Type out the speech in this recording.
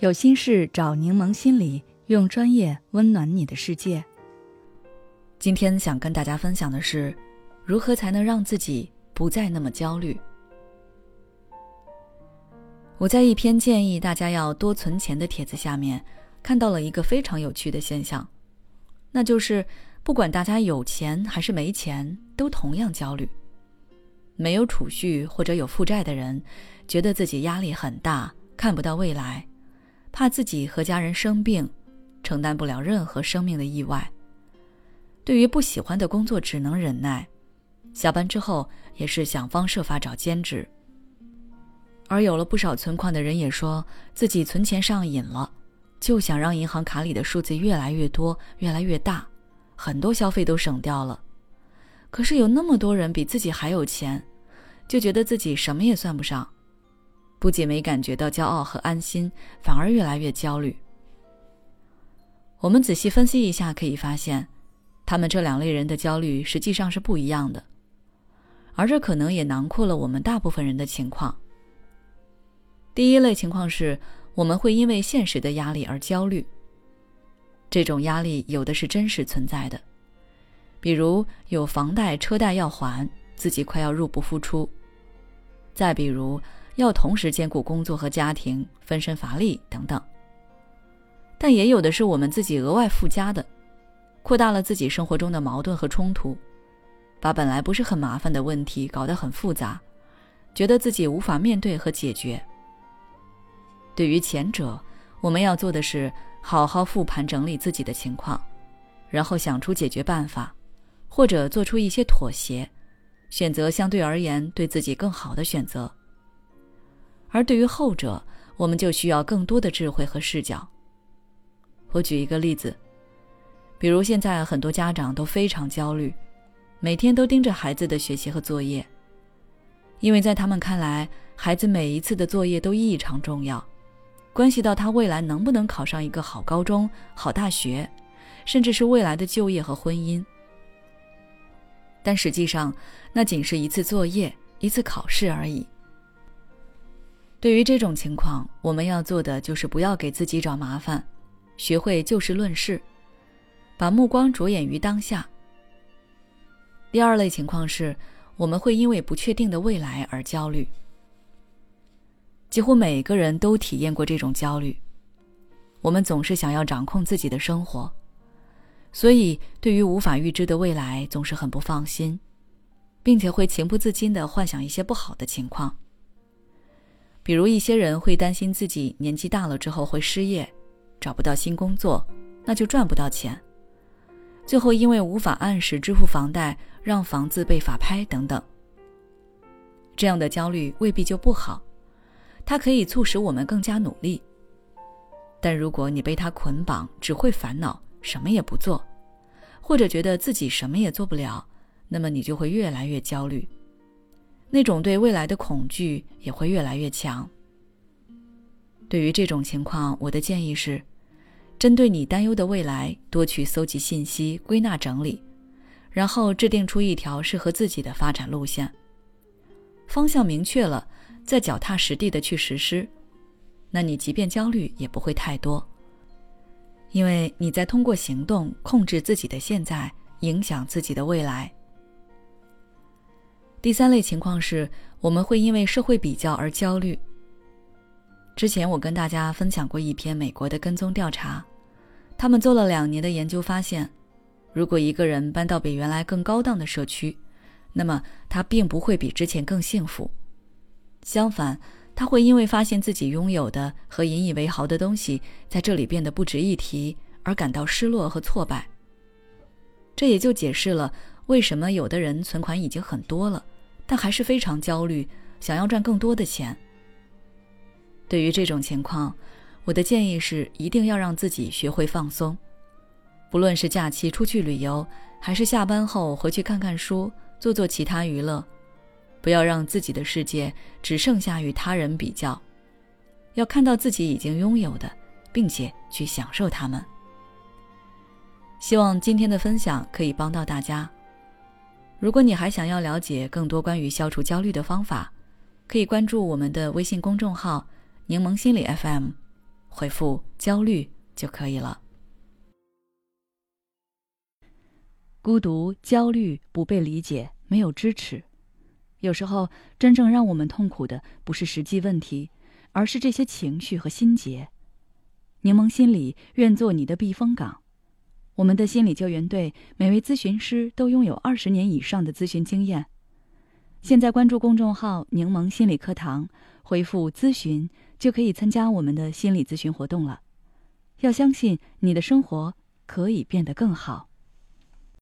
有心事找柠檬心理，用专业温暖你的世界。今天想跟大家分享的是，如何才能让自己不再那么焦虑。我在一篇建议大家要多存钱的帖子下面，看到了一个非常有趣的现象，那就是不管大家有钱还是没钱，都同样焦虑。没有储蓄或者有负债的人，觉得自己压力很大，看不到未来。怕自己和家人生病，承担不了任何生命的意外。对于不喜欢的工作，只能忍耐。下班之后也是想方设法找兼职。而有了不少存款的人也说自己存钱上瘾了，就想让银行卡里的数字越来越多、越来越大，很多消费都省掉了。可是有那么多人比自己还有钱，就觉得自己什么也算不上。不仅没感觉到骄傲和安心，反而越来越焦虑。我们仔细分析一下，可以发现，他们这两类人的焦虑实际上是不一样的，而这可能也囊括了我们大部分人的情况。第一类情况是，我们会因为现实的压力而焦虑。这种压力有的是真实存在的，比如有房贷、车贷要还，自己快要入不敷出；再比如。要同时兼顾工作和家庭，分身乏力等等。但也有的是我们自己额外附加的，扩大了自己生活中的矛盾和冲突，把本来不是很麻烦的问题搞得很复杂，觉得自己无法面对和解决。对于前者，我们要做的是好好复盘整理自己的情况，然后想出解决办法，或者做出一些妥协，选择相对而言对自己更好的选择。而对于后者，我们就需要更多的智慧和视角。我举一个例子，比如现在很多家长都非常焦虑，每天都盯着孩子的学习和作业，因为在他们看来，孩子每一次的作业都异常重要，关系到他未来能不能考上一个好高中、好大学，甚至是未来的就业和婚姻。但实际上，那仅是一次作业、一次考试而已。对于这种情况，我们要做的就是不要给自己找麻烦，学会就事论事，把目光着眼于当下。第二类情况是，我们会因为不确定的未来而焦虑。几乎每个人都体验过这种焦虑，我们总是想要掌控自己的生活，所以对于无法预知的未来总是很不放心，并且会情不自禁的幻想一些不好的情况。比如一些人会担心自己年纪大了之后会失业，找不到新工作，那就赚不到钱，最后因为无法按时支付房贷，让房子被法拍等等。这样的焦虑未必就不好，它可以促使我们更加努力。但如果你被它捆绑，只会烦恼，什么也不做，或者觉得自己什么也做不了，那么你就会越来越焦虑。那种对未来的恐惧也会越来越强。对于这种情况，我的建议是，针对你担忧的未来，多去搜集信息、归纳整理，然后制定出一条适合自己的发展路线。方向明确了，再脚踏实地的去实施，那你即便焦虑也不会太多，因为你在通过行动控制自己的现在，影响自己的未来。第三类情况是，我们会因为社会比较而焦虑。之前我跟大家分享过一篇美国的跟踪调查，他们做了两年的研究，发现，如果一个人搬到比原来更高档的社区，那么他并不会比之前更幸福，相反，他会因为发现自己拥有的和引以为豪的东西在这里变得不值一提，而感到失落和挫败。这也就解释了为什么有的人存款已经很多了。但还是非常焦虑，想要赚更多的钱。对于这种情况，我的建议是一定要让自己学会放松，不论是假期出去旅游，还是下班后回去看看书、做做其他娱乐，不要让自己的世界只剩下与他人比较，要看到自己已经拥有的，并且去享受它们。希望今天的分享可以帮到大家。如果你还想要了解更多关于消除焦虑的方法，可以关注我们的微信公众号“柠檬心理 FM”，回复“焦虑”就可以了。孤独、焦虑、不被理解、没有支持，有时候真正让我们痛苦的不是实际问题，而是这些情绪和心结。柠檬心理愿做你的避风港。我们的心理救援队每位咨询师都拥有二十年以上的咨询经验。现在关注公众号“柠檬心理课堂”，回复“咨询”就可以参加我们的心理咨询活动了。要相信你的生活可以变得更好。